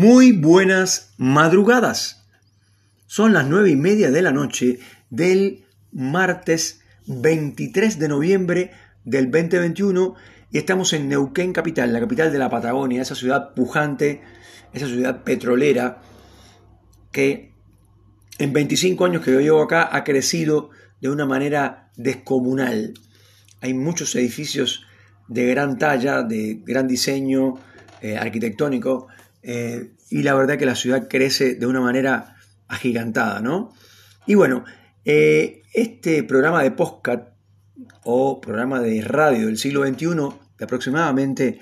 Muy buenas madrugadas. Son las nueve y media de la noche del martes 23 de noviembre del 2021 y estamos en Neuquén Capital, la capital de la Patagonia, esa ciudad pujante, esa ciudad petrolera que en 25 años que yo llevo acá ha crecido de una manera descomunal. Hay muchos edificios de gran talla, de gran diseño eh, arquitectónico, eh, y la verdad que la ciudad crece de una manera agigantada, ¿no? Y bueno, eh, este programa de podcast o programa de radio del siglo XXI, de aproximadamente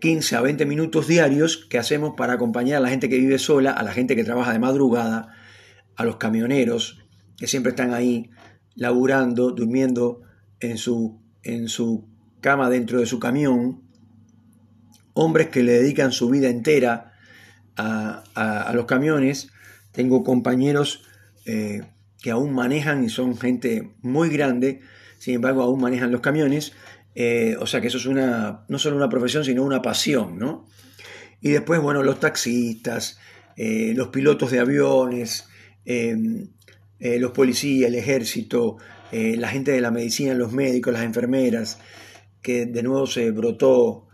15 a 20 minutos diarios, que hacemos para acompañar a la gente que vive sola, a la gente que trabaja de madrugada, a los camioneros, que siempre están ahí laburando, durmiendo en su, en su cama dentro de su camión, hombres que le dedican su vida entera a, los camiones. Tengo compañeros eh, que aún manejan y son gente muy grande, sin embargo aún manejan los camiones. Eh, o sea que eso es una, no solo una profesión, sino una pasión, ¿no? Y después, bueno, los taxistas, eh, los pilotos de aviones, los policías, el ejército, la gente de la medicina, los médicos, las enfermeras, que de nuevo se brotó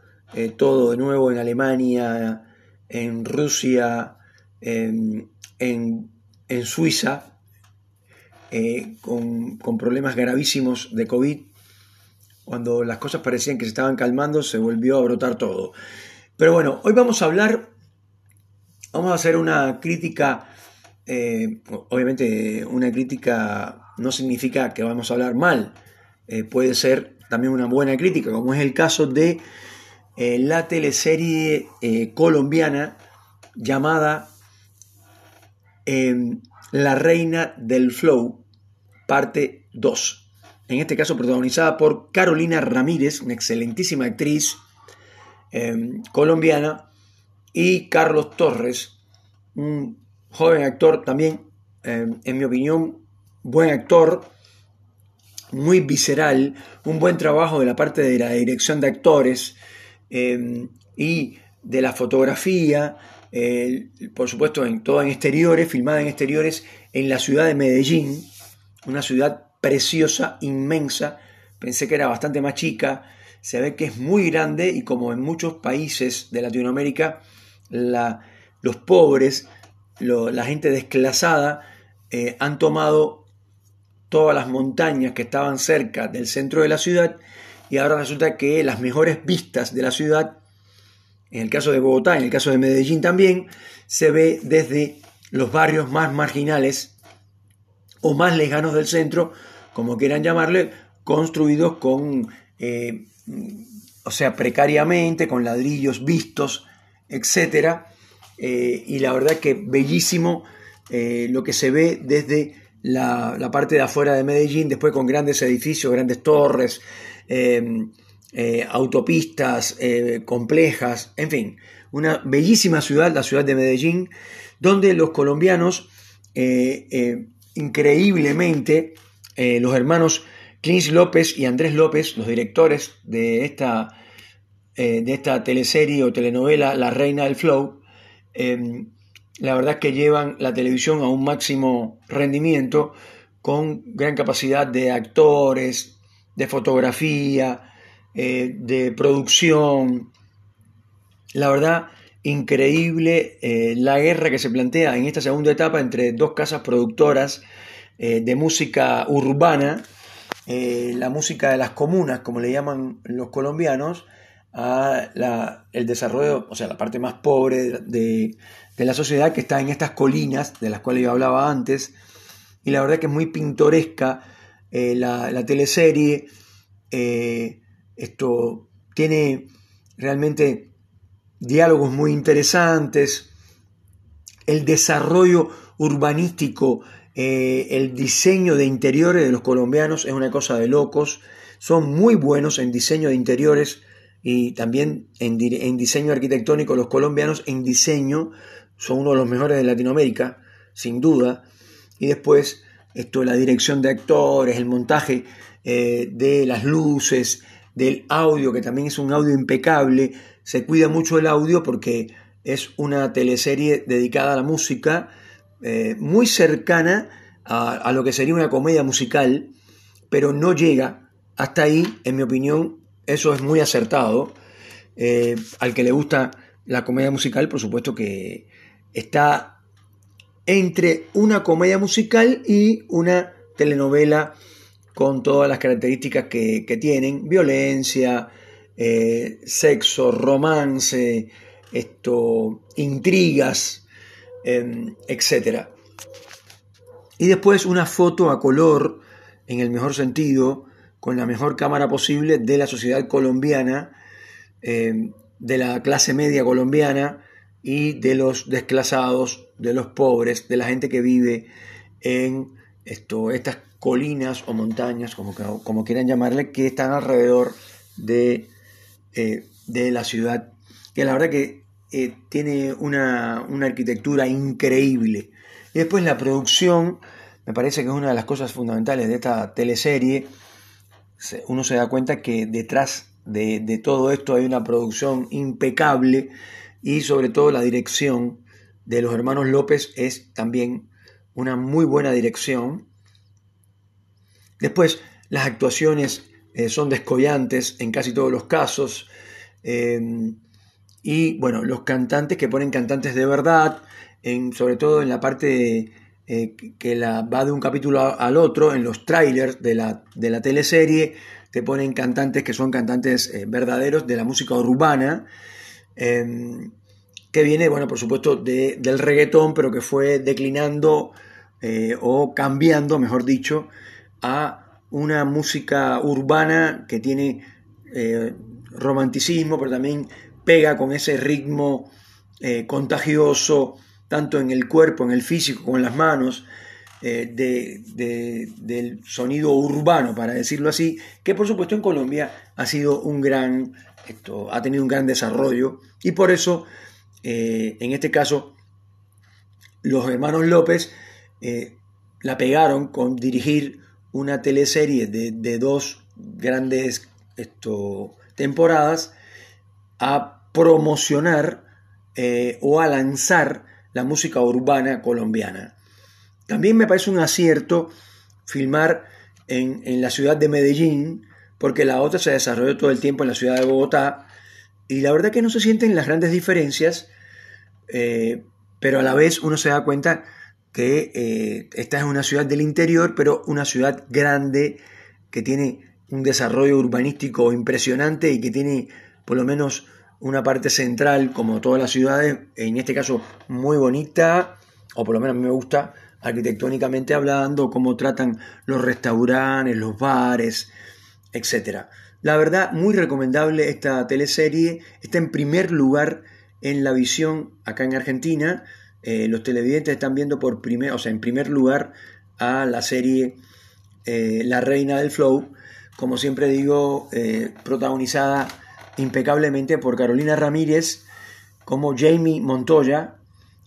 todo de nuevo en Alemania, en Rusia, en, Suiza, eh, con, problemas gravísimos de COVID. Cuando las cosas parecían que se estaban calmando, se volvió a brotar todo. Pero bueno, hoy vamos a hablar, vamos a hacer una crítica, eh, obviamente una crítica no significa que vamos a hablar mal, eh, puede ser también una buena crítica, como es el caso de eh, la teleserie eh, colombiana llamada em, La Reina del Flow, parte 2. En este caso protagonizada por Carolina Ramírez, una excelentísima actriz em, colombiana, y Carlos Torres, un joven actor también, em, en mi opinión, buen actor, muy visceral, un buen trabajo de la parte de la dirección de actores, Em, y de la fotografía, por supuesto en todo en exteriores, filmada en exteriores en la ciudad de Medellín, una ciudad preciosa, inmensa, pensé que era bastante más chica, se ve que es muy grande y como en muchos países de Latinoamérica, los pobres, la gente desclasada, eh, han tomado todas las montañas que estaban cerca del centro de la ciudad y ahora resulta que las mejores vistas de la ciudad, en el caso de Bogotá, en el caso de Medellín también, se ve desde los barrios más marginales o más lejanos del centro, como quieran llamarle, construidos con, eh, o sea, precariamente, con ladrillos vistos, etc. Eh, y la verdad que bellísimo eh, lo que se ve desde la, parte de afuera de Medellín, después con grandes edificios, grandes torres, eh, autopistas eh, complejas, en fin, una bellísima ciudad, la ciudad de Medellín, donde los colombianos, eh, increíblemente, los hermanos Clint López y Andrés López, los directores de esta, de esta teleserie o telenovela La Reina del Flow, em, la verdad es que llevan la televisión a un máximo rendimiento con gran capacidad de actores, de fotografía, eh, de producción. La verdad, increíble eh, la guerra que se plantea en esta segunda etapa entre dos casas productoras eh, de música urbana, la música de las comunas, como le llaman los colombianos, a el desarrollo, o sea, la parte más pobre de, la sociedad que está en estas colinas de las cuales yo hablaba antes. Y la verdad que es muy pintoresca eh, la, teleserie. Eh, esto tiene realmente diálogos muy interesantes. El desarrollo urbanístico, eh, el diseño de interiores de los colombianos es una cosa de locos. Son muy buenos en diseño de interiores y también en diseño arquitectónico. Los colombianos en diseño son uno de los mejores de Latinoamérica, sin duda. Y después esto, la dirección de actores, el montaje eh, de las luces, del audio, que también es un audio impecable. Se cuida mucho el audio porque es una teleserie dedicada a la música, eh, muy cercana a, lo que sería una comedia musical, pero no llega hasta ahí, en mi opinión, eso es muy acertado. Eh, al que le gusta la comedia musical, por supuesto que está entre una comedia musical y una telenovela con todas las características que, tienen, violencia, eh, sexo, romance, esto, intrigas, em, etc. Y después una foto a color, en el mejor sentido, con la mejor cámara posible de la sociedad colombiana, em, de la clase media colombiana y de los desclasados, de los pobres, de la gente que vive en esto, estas colinas o montañas, como, como quieran llamarle, que están alrededor de, eh, de la ciudad, que la verdad que eh, tiene una, arquitectura increíble. Y después la producción, me parece que es una de las cosas fundamentales de esta teleserie. Uno se da cuenta que detrás de, de todo esto hay una producción impecable y sobre todo la dirección de los hermanos López es también una muy buena dirección Después, las actuaciones eh, son descollantes en casi todos los casos. Em, y bueno, los cantantes que ponen cantantes de verdad, en, sobre todo en la parte eh, que va de un capítulo al otro, en los trailers de la, de la teleserie, te ponen cantantes que son cantantes eh, verdaderos de la música urbana, em, que viene, bueno, por supuesto, del reggaetón, pero que fue declinando o cambiando, mejor dicho, a una música urbana que tiene eh, romanticismo, pero también pega con ese ritmo eh, contagioso, tanto en el cuerpo, en el físico, como en las manos, eh, del sonido urbano, para decirlo así, que por supuesto en Colombia ha sido un gran, esto, ha tenido un gran desarrollo y por eso, en este caso, los hermanos López la pegaron con dirigir una teleserie de, dos grandes temporadas a promocionar eh, o a lanzar la música urbana colombiana. También me parece un acierto filmar en, la ciudad de Medellín, porque la otra se desarrolló todo el tiempo en la ciudad de Bogotá, y la verdad que no se sienten las grandes diferencias, eh, pero a la vez uno se da cuenta que eh, esta es una ciudad del interior, pero una ciudad grande que tiene un desarrollo urbanístico impresionante y que tiene por lo menos una parte central, como todas las ciudades, en este caso muy bonita, o por lo menos a mí me gusta arquitectónicamente hablando, cómo tratan los restaurantes, los bares, etc. La verdad, muy recomendable esta teleserie, está en primer lugar en la visión acá en Argentina, eh, los televidentes están viendo por primer, o sea, en primer lugar a la serie eh, La Reina del Flow, como siempre digo, eh, protagonizada impecablemente por Carolina Ramírez, como Jamie Montoya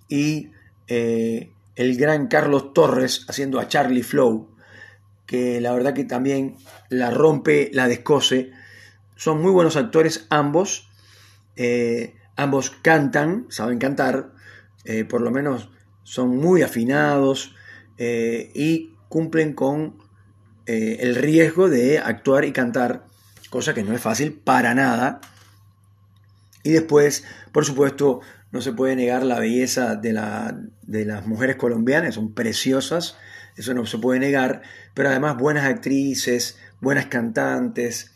y el gran Carlos Torres haciendo a Charlie Flow, que la verdad que también la rompe, la descose. Son muy buenos actores ambos, ambos cantan, saben cantar, eh, por lo menos son muy afinados eh, y cumplen con eh, el riesgo de actuar y cantar, cosa que no es fácil para nada. Y después, por supuesto, no se puede negar la belleza de, de las mujeres colombianas, son preciosas, eso no se puede negar, pero además buenas actrices, buenas cantantes,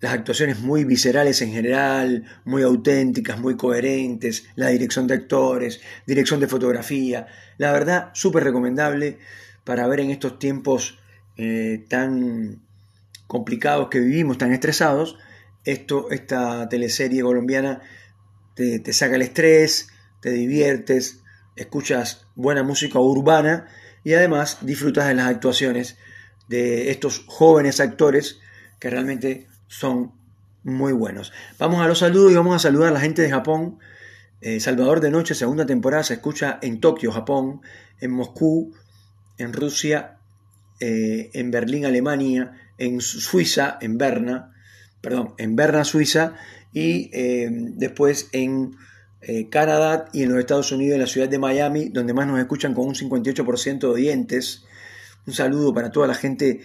las actuaciones muy viscerales en general, muy auténticas, muy coherentes, la dirección de actores, dirección de fotografía, la verdad súper recomendable para ver en estos tiempos eh, tan complicados que vivimos, tan estresados, esto, esta teleserie colombiana te, te saca el estrés, te diviertes, escuchas buena música urbana y además disfrutas de las actuaciones de estos jóvenes actores que realmente son muy buenos. Vamos a los saludos y vamos a saludar a la gente de Japón. Eh, Salvador de Noche, segunda temporada, se escucha en Tokio, Japón, en Moscú, en Rusia, eh, en Berlín, Alemania, en Suiza, en Berna, perdón, en Berna, Suiza, y eh, después en eh, Canadá y en los Estados Unidos, en la ciudad de Miami, donde más nos escuchan con un 58% de oyentes. Un saludo para toda la gente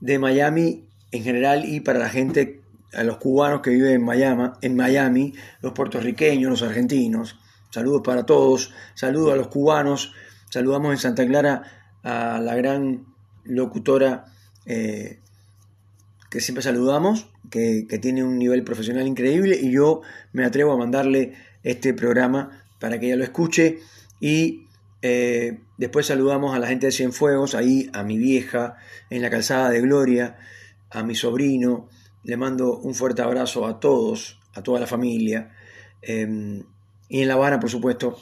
de Miami en general y para la gente, a los cubanos que viven en Miami, en Miami los puertorriqueños, los argentinos. Saludos para todos, saludos a los cubanos, saludamos en Santa Clara a la gran locutora eh, que siempre saludamos, que, tiene un nivel profesional increíble y yo me atrevo a mandarle este programa para que ella lo escuche y eh, después saludamos a la gente de Cienfuegos, ahí a mi vieja en la calzada de Gloria, a mi sobrino, le mando un fuerte abrazo a todos, a toda la familia. Em, y en La Habana, por supuesto,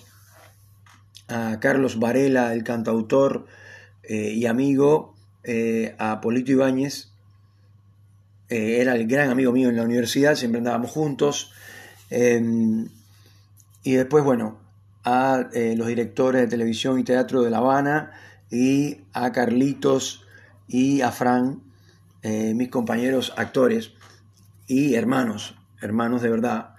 a Carlos Varela, el cantautor eh, y amigo, eh, a Polito Ibáñez, eh, era el gran amigo mío en la universidad, siempre andábamos juntos. Em, y después, bueno, a los directores de televisión y teatro de La Habana y a Carlitos y a Fran, mis compañeros actores y hermanos, hermanos de verdad,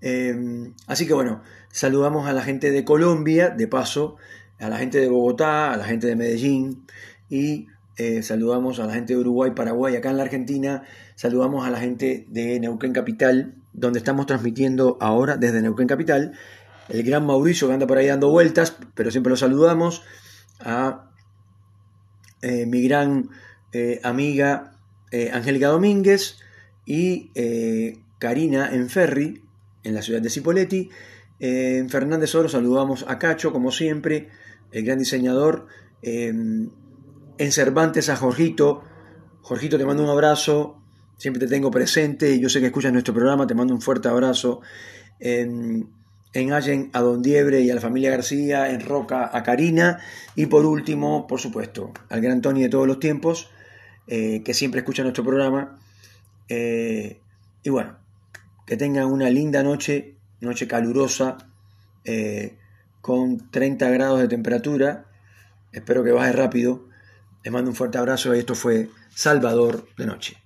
Em, así que bueno, saludamos a la gente de Colombia, de paso, a la gente de Bogotá, a la gente de Medellín y eh, saludamos a la gente de Uruguay, Paraguay, acá en la Argentina, saludamos a la gente de Neuquén Capital, donde estamos transmitiendo ahora desde Neuquén Capital, el gran Mauricio que anda por ahí dando vueltas, pero siempre lo saludamos, a eh, mi gran eh, amiga Angélica Domínguez y Karina Enferri, en la ciudad de Cipoletti. en Fernández Oro saludamos a Cacho, como siempre, el gran diseñador. En Cervantes a Jorgito. Jorgito, te mando un abrazo. Siempre te tengo presente. Yo sé que escuchas nuestro programa. Te mando un fuerte abrazo. En, en Allen a Don Diebre y a la familia García. En Roca a Karina. Y por último, por supuesto, al gran Tony de todos los tiempos, eh, que siempre escucha nuestro programa. Eh, y bueno, que tengan una linda noche, noche calurosa, eh, con 30 grados de temperatura. Espero que baje rápido. Les mando un fuerte abrazo y esto fue Salvador de Noche.